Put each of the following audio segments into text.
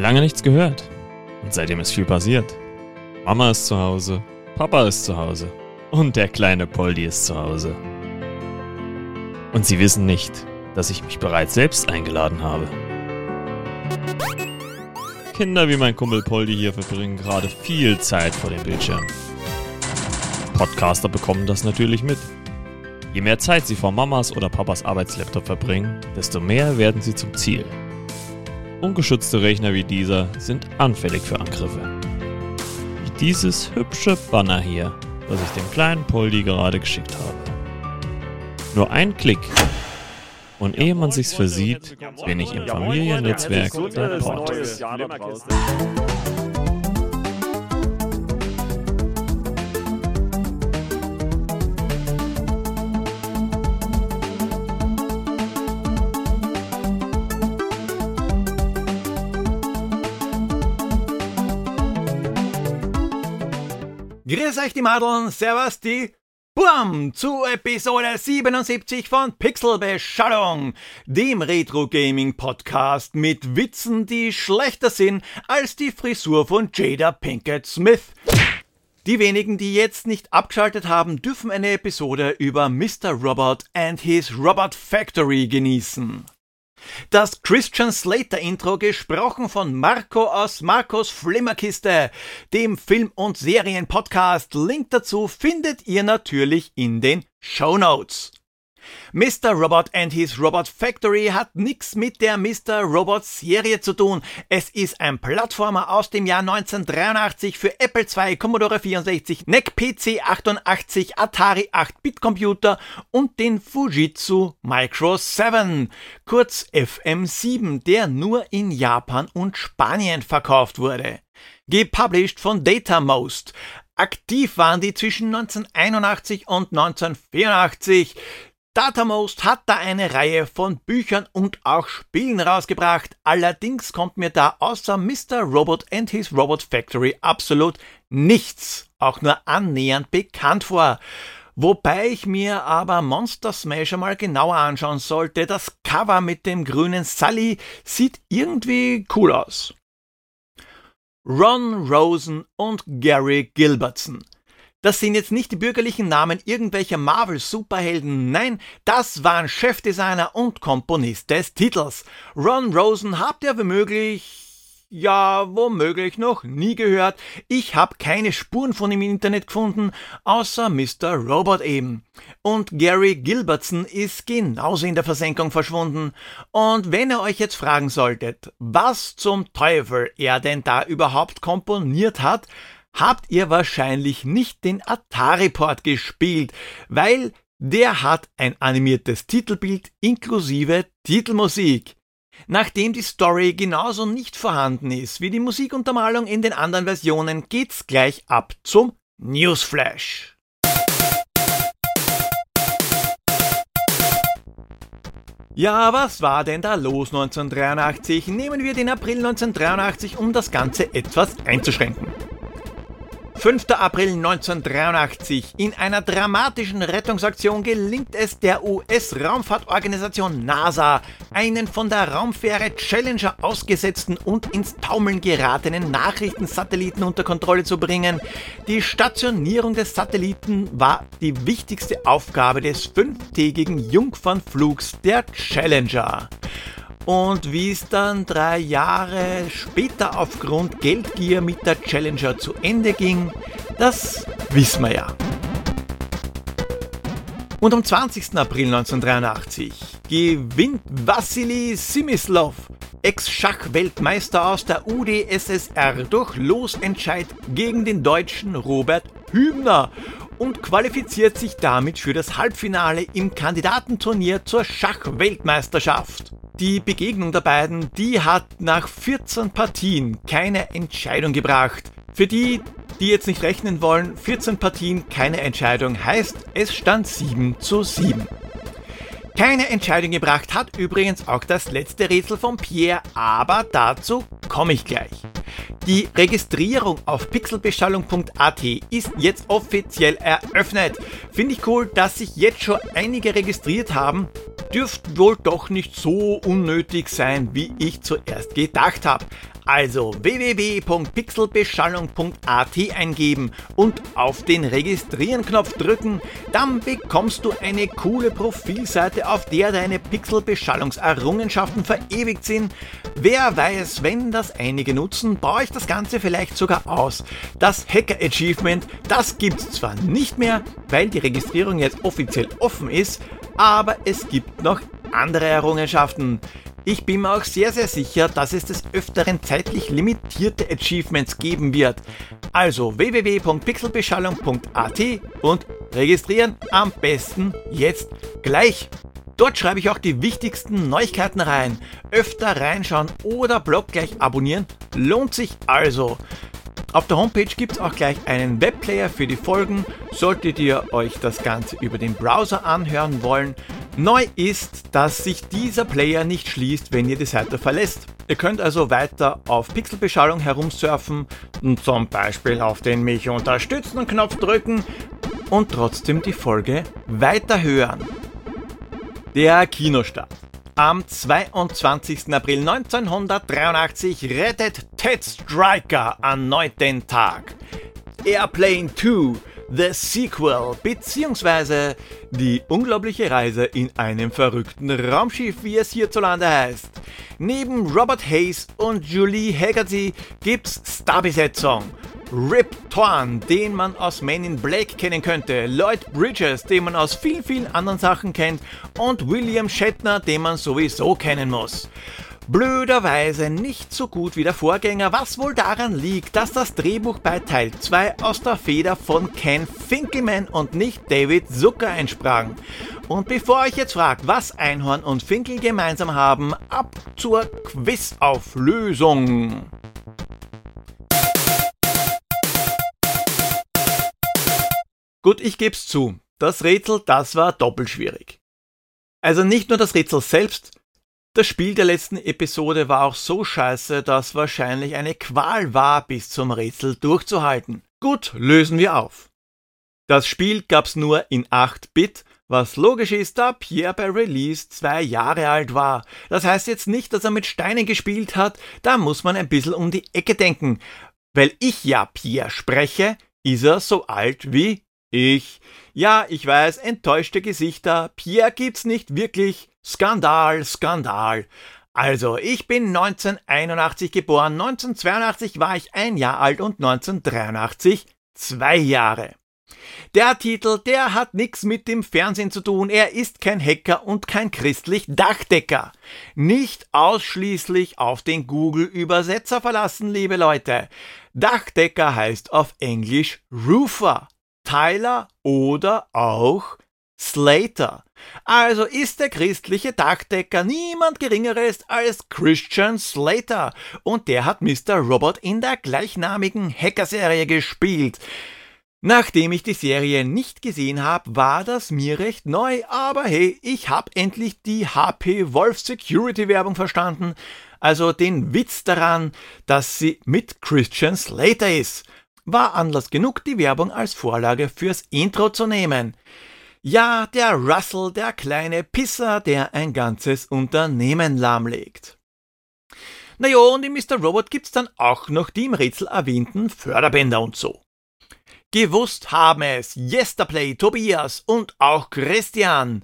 Lange nichts gehört. Und seitdem ist viel passiert. Mama ist zu Hause, Papa ist zu Hause und der kleine Poldi ist zu Hause. Und sie wissen nicht, dass ich mich bereits selbst eingeladen habe. Kinder wie mein Kumpel Poldi hier verbringen gerade viel Zeit vor dem Bildschirm. Podcaster bekommen das natürlich mit. Je mehr Zeit sie vor Mamas oder Papas Arbeitslaptop verbringen, desto mehr werden sie zum Ziel. Ungeschützte Rechner wie dieser sind anfällig für Angriffe. Wie dieses hübsche Banner hier, das ich dem kleinen Poldi gerade geschickt habe. Nur ein Klick und ehe man sich's versieht, bin ich im Familiennetzwerk der Portos. Grüß euch die Madeln, servus die Bam zu Episode 77 von Pixelbeschallung, dem Retro Gaming Podcast mit Witzen, die schlechter sind als die Frisur von Jada Pinkett Smith. Die wenigen, die jetzt nicht abgeschaltet haben, dürfen eine Episode über Mr. Robot and his Robot Factory genießen. Das Christian Slater Intro gesprochen von Marco aus Marcos Flimmerkiste, dem Film- und Serienpodcast. Link dazu findet ihr natürlich in den Show Notes. Mr. Robot and his Robot Factory hat nichts mit der Mr. Robot Serie zu tun. Es ist ein Plattformer aus dem Jahr 1983 für Apple II, Commodore 64, NEC PC 88, Atari 8-Bit Computer und den Fujitsu Micro 7, kurz FM7, der nur in Japan und Spanien verkauft wurde. Gepublished von DataMost. Aktiv waren die zwischen 1981 und 1984. Datamost hat da eine Reihe von Büchern und auch Spielen rausgebracht. Allerdings kommt mir da außer Mr. Robot and his Robot Factory absolut nichts, auch nur annähernd bekannt vor. Wobei ich mir aber Monster Smash mal genauer anschauen sollte. Das Cover mit dem grünen Sully sieht irgendwie cool aus. Ron Rosen und Gary Gilbertson. Das sind jetzt nicht die bürgerlichen Namen irgendwelcher Marvel-Superhelden, nein, das waren Chefdesigner und Komponist des Titels. Ron Rosen habt ihr womöglich ja, womöglich noch nie gehört. Ich habe keine Spuren von ihm im Internet gefunden, außer Mr. Robot eben. Und Gary Gilbertson ist genauso in der Versenkung verschwunden. Und wenn ihr euch jetzt fragen solltet, was zum Teufel er denn da überhaupt komponiert hat, habt ihr wahrscheinlich nicht den Atari-Port gespielt, weil der hat ein animiertes Titelbild inklusive Titelmusik. Nachdem die Story genauso nicht vorhanden ist wie die Musikuntermalung in den anderen Versionen, geht's gleich ab zum Newsflash. Ja, was war denn da los 1983? Nehmen wir den April 1983, um das Ganze etwas einzuschränken. 5. April 1983. In einer dramatischen Rettungsaktion gelingt es der US-Raumfahrtorganisation NASA, einen von der Raumfähre Challenger ausgesetzten und ins Taumeln geratenen Nachrichtensatelliten unter Kontrolle zu bringen. Die Stationierung des Satelliten war die wichtigste Aufgabe des fünftägigen Jungfernflugs der Challenger. Und wie es dann drei Jahre später aufgrund Geldgier mit der Challenger zu Ende ging, das wissen wir ja. Und am 20. April 1983 gewinnt Wassili Simislov, Ex-Schachweltmeister aus der UdSSR, durch Losentscheid gegen den deutschen Robert Hübner und qualifiziert sich damit für das Halbfinale im Kandidatenturnier zur Schachweltmeisterschaft. Die Begegnung der beiden, die hat nach 14 Partien keine Entscheidung gebracht. Für die, die jetzt nicht rechnen wollen, 14 Partien keine Entscheidung heißt, es stand 7 zu 7. Keine Entscheidung gebracht hat übrigens auch das letzte Rätsel von Pierre, aber dazu komme ich gleich. Die Registrierung auf pixelbeschallung.at ist jetzt offiziell eröffnet. Finde ich cool, dass sich jetzt schon einige registriert haben. Dürfte wohl doch nicht so unnötig sein, wie ich zuerst gedacht habe. Also www.pixelbeschallung.at eingeben und auf den Registrieren-Knopf drücken, dann bekommst du eine coole Profilseite, auf der deine Pixelbeschallungserrungenschaften verewigt sind. Wer weiß, wenn das einige nutzen, baue ich das Ganze vielleicht sogar aus. Das Hacker Achievement, das gibt's zwar nicht mehr, weil die Registrierung jetzt offiziell offen ist, aber es gibt noch andere Errungenschaften. Ich bin mir auch sehr, sehr sicher, dass es des Öfteren zeitlich limitierte Achievements geben wird. Also www.pixelbeschallung.at und registrieren am besten jetzt gleich. Dort schreibe ich auch die wichtigsten Neuigkeiten rein. Öfter reinschauen oder Blog gleich abonnieren lohnt sich also. Auf der Homepage gibt es auch gleich einen Webplayer für die Folgen, solltet ihr euch das Ganze über den Browser anhören wollen. Neu ist, dass sich dieser Player nicht schließt, wenn ihr die Seite verlässt. Ihr könnt also weiter auf Pixelbeschallung herumsurfen und zum Beispiel auf den Mich unterstützen Knopf drücken und trotzdem die Folge weiterhören. Der Kinostart. Am 22. April 1983 rettet Ted Striker erneut den Tag. Airplane 2, The Sequel, beziehungsweise die unglaubliche Reise in einem verrückten Raumschiff, wie es hierzulande heißt. Neben Robert Hayes und Julie Haggerty gibt's Starbesetzung. Rip Torn, den man aus Men in Black kennen könnte, Lloyd Bridges, den man aus vielen, vielen anderen Sachen kennt und William Shatner, den man sowieso kennen muss. Blöderweise nicht so gut wie der Vorgänger, was wohl daran liegt, dass das Drehbuch bei Teil 2 aus der Feder von Ken Finkelman und nicht David Zucker entsprang. Und bevor euch jetzt fragt, was Einhorn und Finkel gemeinsam haben, ab zur Quizauflösung. Gut, ich geb's zu. Das Rätsel, das war doppelt schwierig. Also nicht nur das Rätsel selbst, das Spiel der letzten Episode war auch so scheiße, dass wahrscheinlich eine Qual war, bis zum Rätsel durchzuhalten. Gut, lösen wir auf. Das Spiel gab's nur in 8-Bit, was logisch ist, da Pierre bei Release zwei Jahre alt war. Das heißt jetzt nicht, dass er mit Steinen gespielt hat, da muss man ein bisschen um die Ecke denken. Weil ich ja Pierre spreche, ist er so alt wie ich. Ja, ich weiß, enttäuschte Gesichter. Pierre gibt's nicht wirklich. Skandal, Skandal. Also, ich bin 1981 geboren, 1982 war ich ein Jahr alt und 1983 zwei Jahre. Der Titel, der hat nichts mit dem Fernsehen zu tun. Er ist kein Hacker und kein christlich Dachdecker. Nicht ausschließlich auf den Google-Übersetzer verlassen, liebe Leute. Dachdecker heißt auf Englisch Roofer. Tyler oder auch Slater. Also ist der christliche Dachdecker niemand geringeres als Christian Slater und der hat Mr. Robot in der gleichnamigen Hacker-Serie gespielt. Nachdem ich die Serie nicht gesehen habe, war das mir recht neu, aber hey, ich hab endlich die HP Wolf Security Werbung verstanden, also den Witz daran, dass sie mit Christian Slater ist war Anlass genug, die Werbung als Vorlage fürs Intro zu nehmen. Ja, der Russell, der kleine Pisser, der ein ganzes Unternehmen lahmlegt. Naja, und in Mr. Robot gibt's dann auch noch die im Rätsel erwähnten Förderbänder und so. Gewusst haben es Yesterplay, Tobias und auch Christian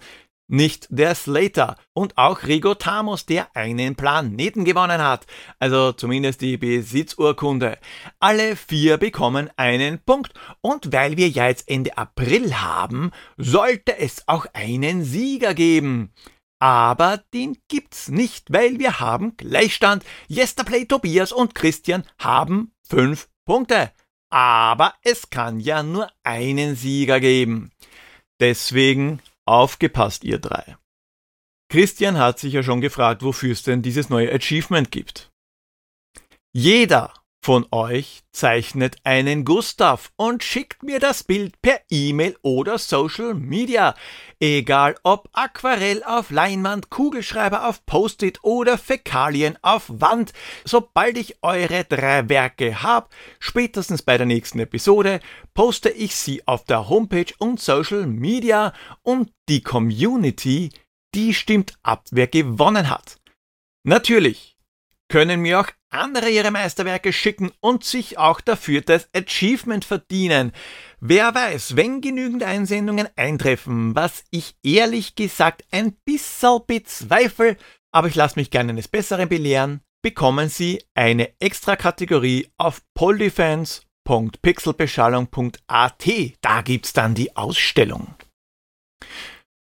nicht der Slater und auch Rigo Tamos, der einen Planeten gewonnen hat, also zumindest die Besitzurkunde. Alle vier bekommen einen Punkt und weil wir ja jetzt Ende April haben, sollte es auch einen Sieger geben. Aber den gibt's nicht, weil wir haben Gleichstand. Yesterplay, Tobias und Christian haben fünf Punkte. Aber es kann ja nur einen Sieger geben. Deswegen Aufgepasst, ihr drei. Christian hat sich ja schon gefragt, wofür es denn dieses neue Achievement gibt. Jeder von euch zeichnet einen Gustav und schickt mir das Bild per E-Mail oder Social Media. Egal ob Aquarell auf Leinwand, Kugelschreiber auf Post-it oder Fäkalien auf Wand. Sobald ich eure drei Werke hab, spätestens bei der nächsten Episode, poste ich sie auf der Homepage und Social Media und die Community, die stimmt ab, wer gewonnen hat. Natürlich können mir auch andere ihre Meisterwerke schicken und sich auch dafür das Achievement verdienen. Wer weiß, wenn genügend Einsendungen eintreffen, was ich ehrlich gesagt ein bisschen bezweifle, aber ich lasse mich gerne eines Besseren belehren, bekommen Sie eine extra Kategorie auf poldefense.pixelbeschallung.at. Da gibt's dann die Ausstellung.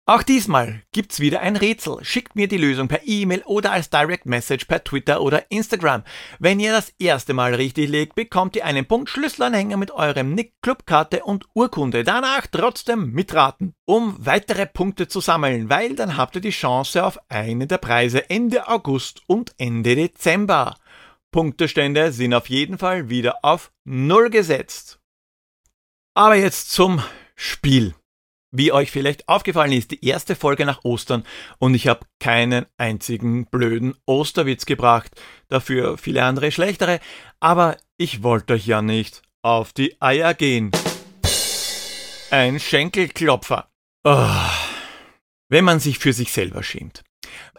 Auch diesmal gibt's wieder ein Rätsel. Schickt mir die Lösung per E-Mail oder als Direct Message per Twitter oder Instagram. Wenn ihr das erste Mal richtig legt, bekommt ihr einen Punkt Schlüsselanhänger mit eurem Nick, Clubkarte und Urkunde. Danach trotzdem mitraten, um weitere Punkte zu sammeln, weil dann habt ihr die Chance auf einen der Preise Ende August und Ende Dezember. Punktestände sind auf jeden Fall wieder auf Null gesetzt. Aber jetzt zum Spiel. Wie euch vielleicht aufgefallen ist, die erste Folge nach Ostern und ich habe keinen einzigen blöden Osterwitz gebracht, dafür viele andere schlechtere, aber ich wollte euch ja nicht auf die Eier gehen. Ein Schenkelklopfer. Oh, wenn man sich für sich selber schämt.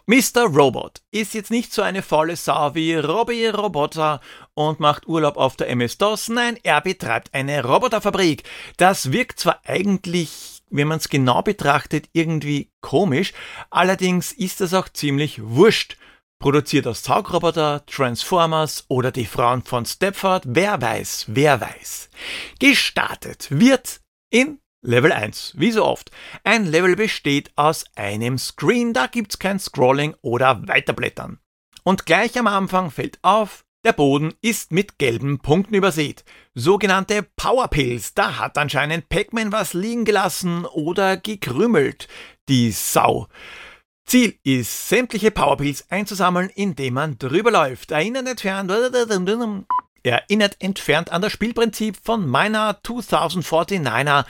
Mr. Robot ist jetzt nicht so eine faule Sau wie Robbie Roboter und macht Urlaub auf der MS-DOS. Nein, er betreibt eine Roboterfabrik. Das wirkt zwar eigentlich wenn man es genau betrachtet, irgendwie komisch. Allerdings ist das auch ziemlich wurscht. Produziert aus Saugroboter, Transformers oder die Frauen von Stepford, wer weiß, wer weiß. Gestartet wird in Level 1, wie so oft. Ein Level besteht aus einem Screen, da gibt's kein Scrolling oder Weiterblättern. Und gleich am Anfang fällt auf, der Boden ist mit gelben Punkten übersät. Sogenannte Powerpills. Da hat anscheinend Pac-Man was liegen gelassen oder gekrümmelt. Die Sau. Ziel ist, sämtliche Powerpills einzusammeln, indem man drüber läuft. Erinnert entfernt, erinnert entfernt an das Spielprinzip von meiner 2049er,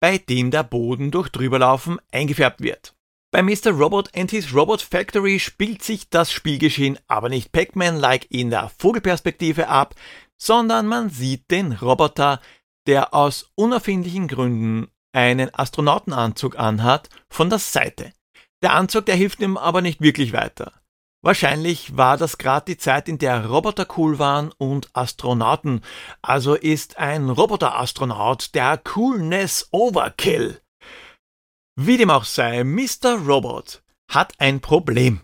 bei dem der Boden durch drüberlaufen eingefärbt wird. Bei Mr. Robot and his Robot Factory spielt sich das Spielgeschehen aber nicht Pac-Man-like in der Vogelperspektive ab, sondern man sieht den Roboter, der aus unerfindlichen Gründen einen Astronautenanzug anhat, von der Seite. Der Anzug, der hilft ihm aber nicht wirklich weiter. Wahrscheinlich war das gerade die Zeit, in der Roboter cool waren und Astronauten, also ist ein Roboter-Astronaut der Coolness Overkill. Wie dem auch sei, Mr. Robot hat ein Problem.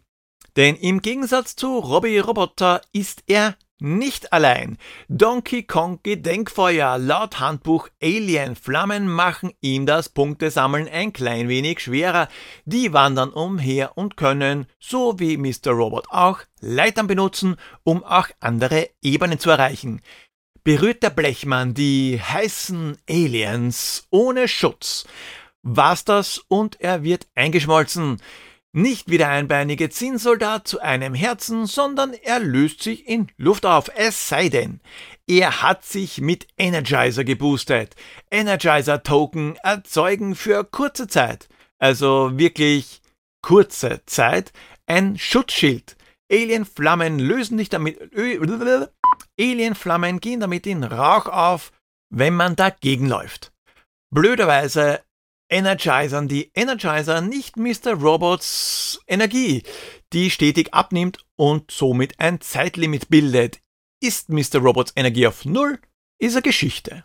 Denn im Gegensatz zu Robbie Roboter ist er nicht allein. Donkey Kong Gedenkfeuer laut Handbuch Alien Flammen machen ihm das Punktesammeln ein klein wenig schwerer. Die wandern umher und können, so wie Mr. Robot auch, Leitern benutzen, um auch andere Ebenen zu erreichen. Berührt der Blechmann die heißen Aliens ohne Schutz, war's das und er wird eingeschmolzen. Nicht wie der einbeinige Zinnsoldat zu einem Herzen, sondern er löst sich in Luft auf, es sei denn, er hat sich mit Energizer geboostet. Energizer Token erzeugen für kurze Zeit, also wirklich kurze Zeit, ein Schutzschild. Alienflammen lösen nicht damit, Alienflammen gehen damit in Rauch auf, wenn man dagegen läuft. Blöderweise Energizern die Energizer nicht Mr. Robots Energie, die stetig abnimmt und somit ein Zeitlimit bildet. Ist Mr. Robots Energie auf Null, ist er Geschichte.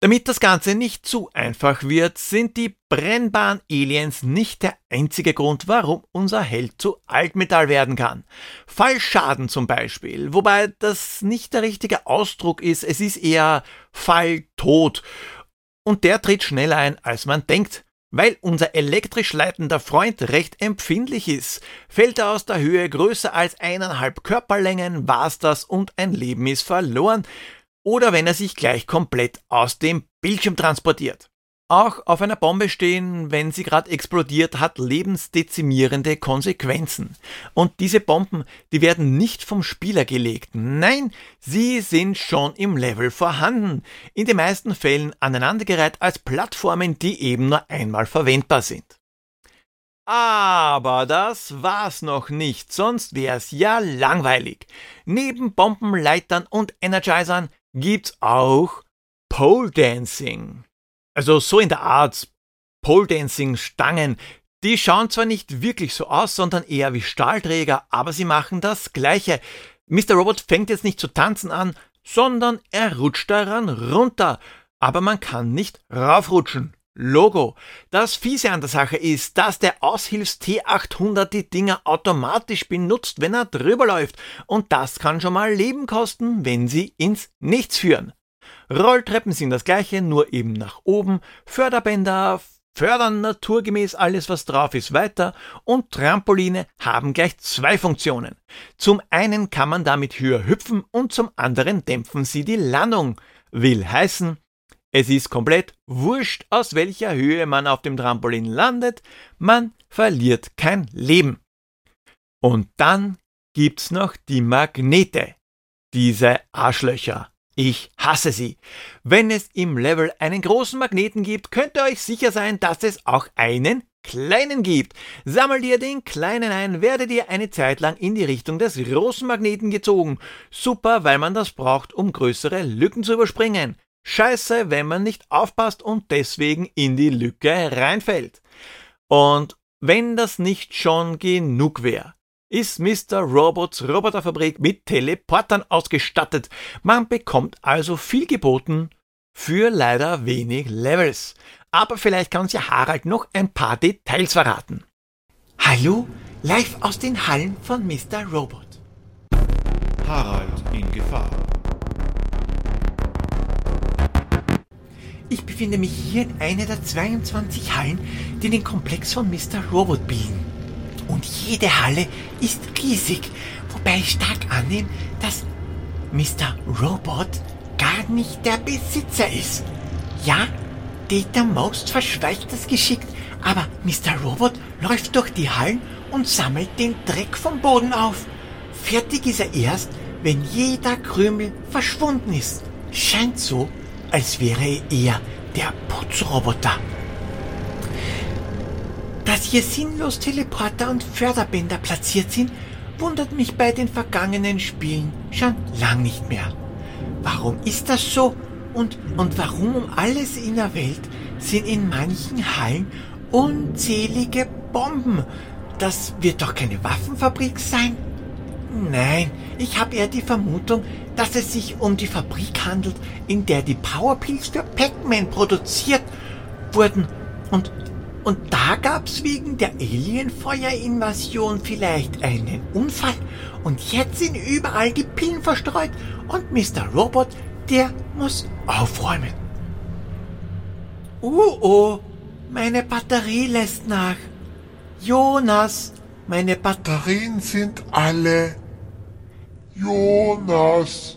Damit das Ganze nicht zu einfach wird, sind die brennbaren Aliens nicht der einzige Grund, warum unser Held zu Altmetall werden kann. Fallschaden zum Beispiel, wobei das nicht der richtige Ausdruck ist, es ist eher Falltod und der tritt schneller ein, als man denkt. Weil unser elektrisch leitender Freund recht empfindlich ist, fällt er aus der Höhe größer als eineinhalb Körperlängen, war's das und ein Leben ist verloren. Oder wenn er sich gleich komplett aus dem Bildschirm transportiert. Auch auf einer Bombe stehen, wenn sie gerade explodiert, hat lebensdezimierende Konsequenzen. Und diese Bomben, die werden nicht vom Spieler gelegt. Nein, sie sind schon im Level vorhanden. In den meisten Fällen aneinandergereiht als Plattformen, die eben nur einmal verwendbar sind. Aber das war's noch nicht, sonst wär's ja langweilig. Neben Bombenleitern und Energizern gibt's auch Pole Dancing. Also so in der Art Pole Dancing Stangen, die schauen zwar nicht wirklich so aus, sondern eher wie Stahlträger, aber sie machen das Gleiche. Mr. Robot fängt jetzt nicht zu tanzen an, sondern er rutscht daran runter. Aber man kann nicht raufrutschen. Logo. Das Fiese an der Sache ist, dass der Aushilfs T800 die Dinger automatisch benutzt, wenn er drüber läuft. Und das kann schon mal Leben kosten, wenn sie ins Nichts führen. Rolltreppen sind das gleiche, nur eben nach oben. Förderbänder fördern naturgemäß alles, was drauf ist, weiter. Und Trampoline haben gleich zwei Funktionen. Zum einen kann man damit höher hüpfen und zum anderen dämpfen sie die Landung. Will heißen, es ist komplett wurscht, aus welcher Höhe man auf dem Trampolin landet, man verliert kein Leben. Und dann gibt's noch die Magnete. Diese Arschlöcher. Ich hasse sie. Wenn es im Level einen großen Magneten gibt, könnt ihr euch sicher sein, dass es auch einen kleinen gibt. Sammelt ihr den kleinen ein, werdet ihr eine Zeit lang in die Richtung des großen Magneten gezogen. Super, weil man das braucht, um größere Lücken zu überspringen. Scheiße, wenn man nicht aufpasst und deswegen in die Lücke reinfällt. Und wenn das nicht schon genug wäre, ist Mr. Robots Roboterfabrik mit Teleportern ausgestattet. Man bekommt also viel geboten für leider wenig Levels. Aber vielleicht kann uns ja Harald noch ein paar Details verraten. Hallo, live aus den Hallen von Mr. Robot. Harald in Gefahr. Ich befinde mich hier in einer der 22 Hallen, die den Komplex von Mr. Robot bilden. Und jede Halle ist riesig, wobei ich stark annehme, dass Mr. Robot gar nicht der Besitzer ist. Ja, Data Most verschweigt das geschickt, aber Mr. Robot läuft durch die Hallen und sammelt den Dreck vom Boden auf. Fertig ist er erst, wenn jeder Krümel verschwunden ist. Scheint so, als wäre er der Putzroboter. Dass hier sinnlos Teleporter und Förderbänder platziert sind, wundert mich bei den vergangenen Spielen schon lang nicht mehr. Warum ist das so? Und, und warum um alles in der Welt sind in manchen Hallen unzählige Bomben? Das wird doch keine Waffenfabrik sein? Nein, ich habe eher die Vermutung, dass es sich um die Fabrik handelt, in der die Powerpills für Pac-Man produziert wurden. Und, und da gab's wegen der Alienfeuerinvasion vielleicht einen Unfall. Und jetzt sind überall die Pillen verstreut. Und Mr. Robot, der muss aufräumen. Uh oh, meine Batterie lässt nach. Jonas, meine Batterien sind alle. Jonas,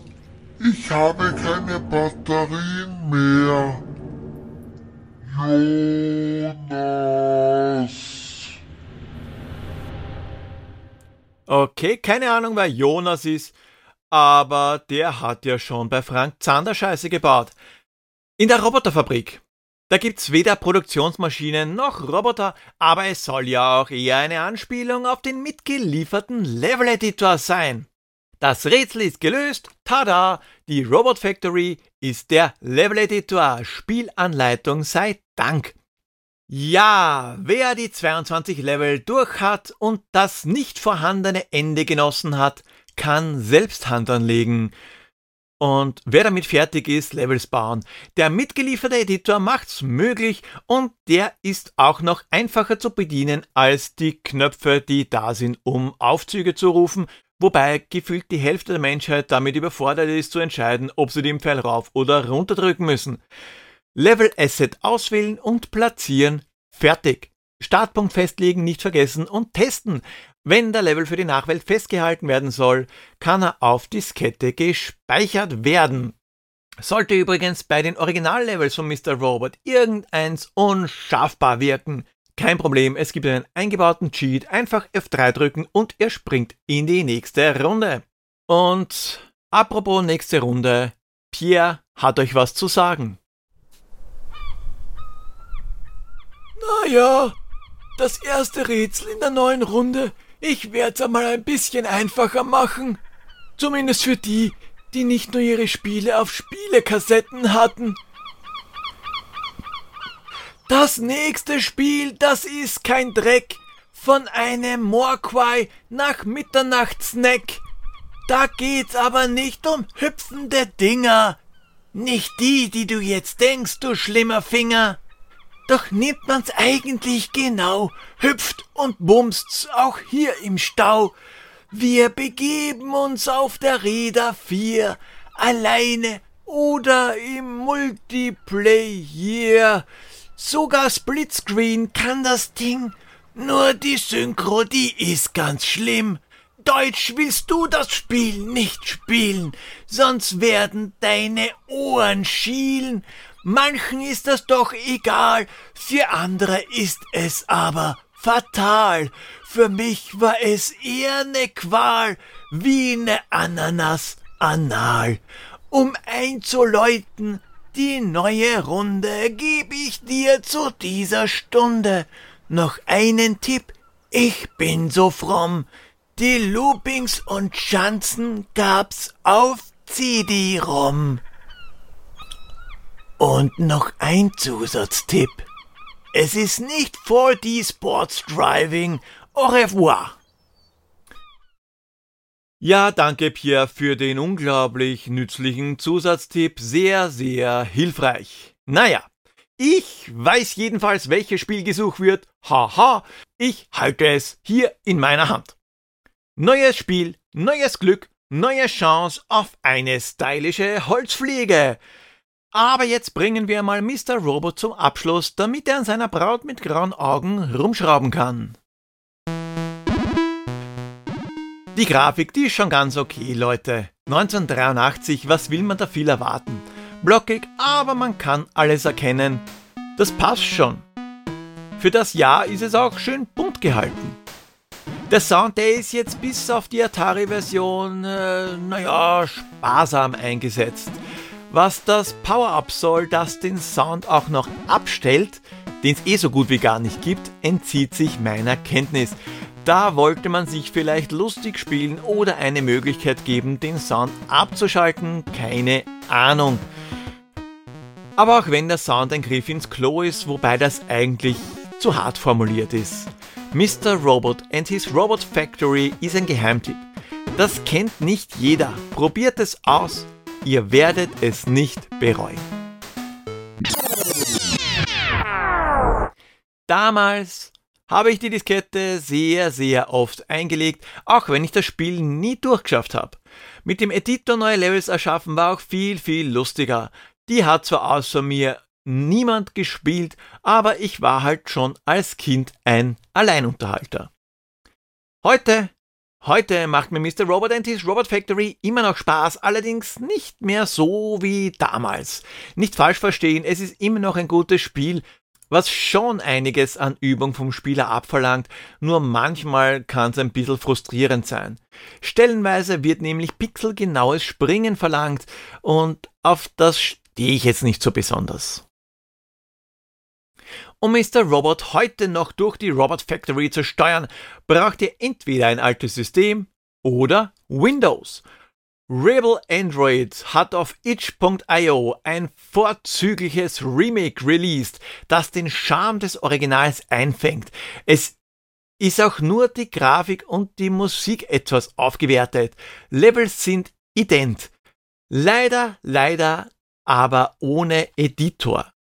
ich habe keine Batterien mehr. Jonas. Okay, keine Ahnung, wer Jonas ist, aber der hat ja schon bei Frank Zander Scheiße gebaut. In der Roboterfabrik. Da gibt's weder Produktionsmaschinen noch Roboter, aber es soll ja auch eher eine Anspielung auf den mitgelieferten Level-Editor sein. Das Rätsel ist gelöst. Tada! Die Robot Factory ist der Level Editor. Spielanleitung sei Dank. Ja, wer die 22 Level durch hat und das nicht vorhandene Ende genossen hat, kann selbst Hand anlegen. Und wer damit fertig ist, Levels bauen. Der mitgelieferte Editor macht's möglich und der ist auch noch einfacher zu bedienen als die Knöpfe, die da sind, um Aufzüge zu rufen wobei gefühlt die Hälfte der Menschheit damit überfordert ist zu entscheiden, ob sie den Pfeil rauf oder runter drücken müssen. Level Asset auswählen und platzieren. Fertig. Startpunkt festlegen, nicht vergessen und testen. Wenn der Level für die Nachwelt festgehalten werden soll, kann er auf Diskette gespeichert werden. Sollte übrigens bei den Originallevels von Mr. Robot irgendeins unschaffbar wirken, kein Problem, es gibt einen eingebauten Cheat, einfach F3 drücken und ihr springt in die nächste Runde. Und apropos nächste Runde, Pierre hat euch was zu sagen. Naja, das erste Rätsel in der neuen Runde. Ich werde es einmal ein bisschen einfacher machen. Zumindest für die, die nicht nur ihre Spiele auf Spielekassetten hatten. Das nächste Spiel, das ist kein Dreck. Von einem Morquai nach Mitternachtssnack. Da geht's aber nicht um hüpfende Dinger. Nicht die, die du jetzt denkst, du schlimmer Finger. Doch nimmt man's eigentlich genau, hüpft und bumst's auch hier im Stau. Wir begeben uns auf der Räder 4, alleine oder im Multiplayer. Sogar Splitscreen kann das Ding, nur die Synchro, die ist ganz schlimm. Deutsch willst du das Spiel nicht spielen, sonst werden deine Ohren schielen. Manchen ist das doch egal, für andere ist es aber fatal. Für mich war es eher ne Qual, wie ne Ananas anal. Um einzuläuten, die neue Runde geb ich dir zu dieser Stunde noch einen Tipp. Ich bin so fromm. Die Loopings und Schanzen gab's auf CD-ROM. Und noch ein Zusatztipp. Es ist nicht 4D Sports Driving. Au revoir. Ja, danke Pierre für den unglaublich nützlichen Zusatztipp. Sehr, sehr hilfreich. Naja, ich weiß jedenfalls, welches Spiel gesucht wird. Haha, ich halte es hier in meiner Hand. Neues Spiel, neues Glück, neue Chance auf eine stylische Holzfliege. Aber jetzt bringen wir mal Mr. Robot zum Abschluss, damit er an seiner Braut mit grauen Augen rumschrauben kann. Die Grafik, die ist schon ganz okay, Leute. 1983, was will man da viel erwarten? Blockig, aber man kann alles erkennen. Das passt schon. Für das Jahr ist es auch schön bunt gehalten. Der Sound, der ist jetzt bis auf die Atari-Version, äh, naja, sparsam eingesetzt. Was das Power-Up soll, das den Sound auch noch abstellt, den es eh so gut wie gar nicht gibt, entzieht sich meiner Kenntnis. Da wollte man sich vielleicht lustig spielen oder eine Möglichkeit geben, den Sound abzuschalten, keine Ahnung. Aber auch wenn der Sound ein Griff ins Klo ist, wobei das eigentlich zu hart formuliert ist. Mr. Robot and his Robot Factory ist ein Geheimtipp. Das kennt nicht jeder. Probiert es aus. Ihr werdet es nicht bereuen. Damals habe ich die Diskette sehr, sehr oft eingelegt, auch wenn ich das Spiel nie durchgeschafft habe. Mit dem Editor neue Levels erschaffen war auch viel, viel lustiger. Die hat zwar außer mir niemand gespielt, aber ich war halt schon als Kind ein Alleinunterhalter. Heute Heute macht mir Mr. Robot and his Robot Factory immer noch Spaß, allerdings nicht mehr so wie damals. Nicht falsch verstehen, es ist immer noch ein gutes Spiel, was schon einiges an Übung vom Spieler abverlangt, nur manchmal kann es ein bisschen frustrierend sein. Stellenweise wird nämlich pixelgenaues Springen verlangt und auf das stehe ich jetzt nicht so besonders. Um Mr. Robot heute noch durch die Robot Factory zu steuern, braucht ihr entweder ein altes System oder Windows. Rebel Android hat auf itch.io ein vorzügliches Remake released, das den Charme des Originals einfängt. Es ist auch nur die Grafik und die Musik etwas aufgewertet. Levels sind ident. Leider, leider, aber ohne Editor.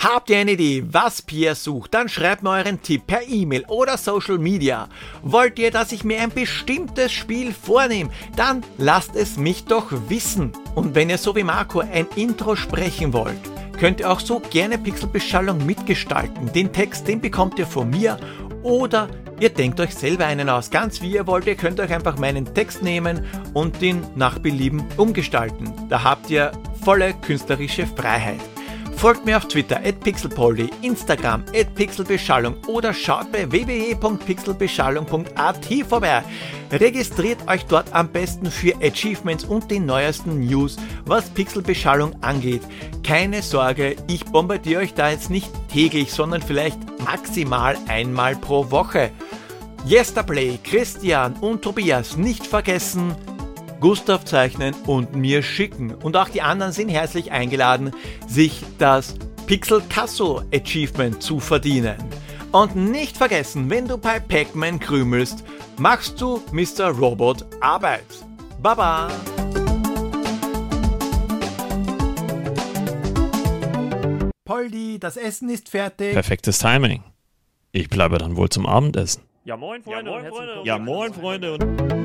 Habt ihr eine Idee, was Pierre sucht? Dann schreibt mir euren Tipp per E-Mail oder Social Media. Wollt ihr, dass ich mir ein bestimmtes Spiel vornehme? Dann lasst es mich doch wissen. Und wenn ihr so wie Marco ein Intro sprechen wollt, könnt ihr auch so gerne Pixelbeschallung mitgestalten. Den Text, den bekommt ihr von mir oder ihr denkt euch selber einen aus. Ganz wie ihr wollt, ihr könnt euch einfach meinen Text nehmen und den nach Belieben umgestalten. Da habt ihr volle künstlerische Freiheit. Folgt mir auf Twitter at pixelpolly, Instagram at pixelbeschallung oder schaut bei www.pixelbeschallung.at vorbei. Registriert euch dort am besten für Achievements und die neuesten News, was Pixelbeschallung angeht. Keine Sorge, ich bombardiere euch da jetzt nicht täglich, sondern vielleicht maximal einmal pro Woche. Yesterplay, Christian und Tobias nicht vergessen, Gustav zeichnen und mir schicken. Und auch die anderen sind herzlich eingeladen, sich das Pixel Casso Achievement zu verdienen. Und nicht vergessen, wenn du bei Pac-Man krümelst, machst du Mr. Robot Arbeit. Baba! Poldi, das Essen ist fertig. Perfektes Timing. Ich bleibe dann wohl zum Abendessen. Ja, moin, Freunde. Ja, moin, Freunde. Ja, moin, Freunde.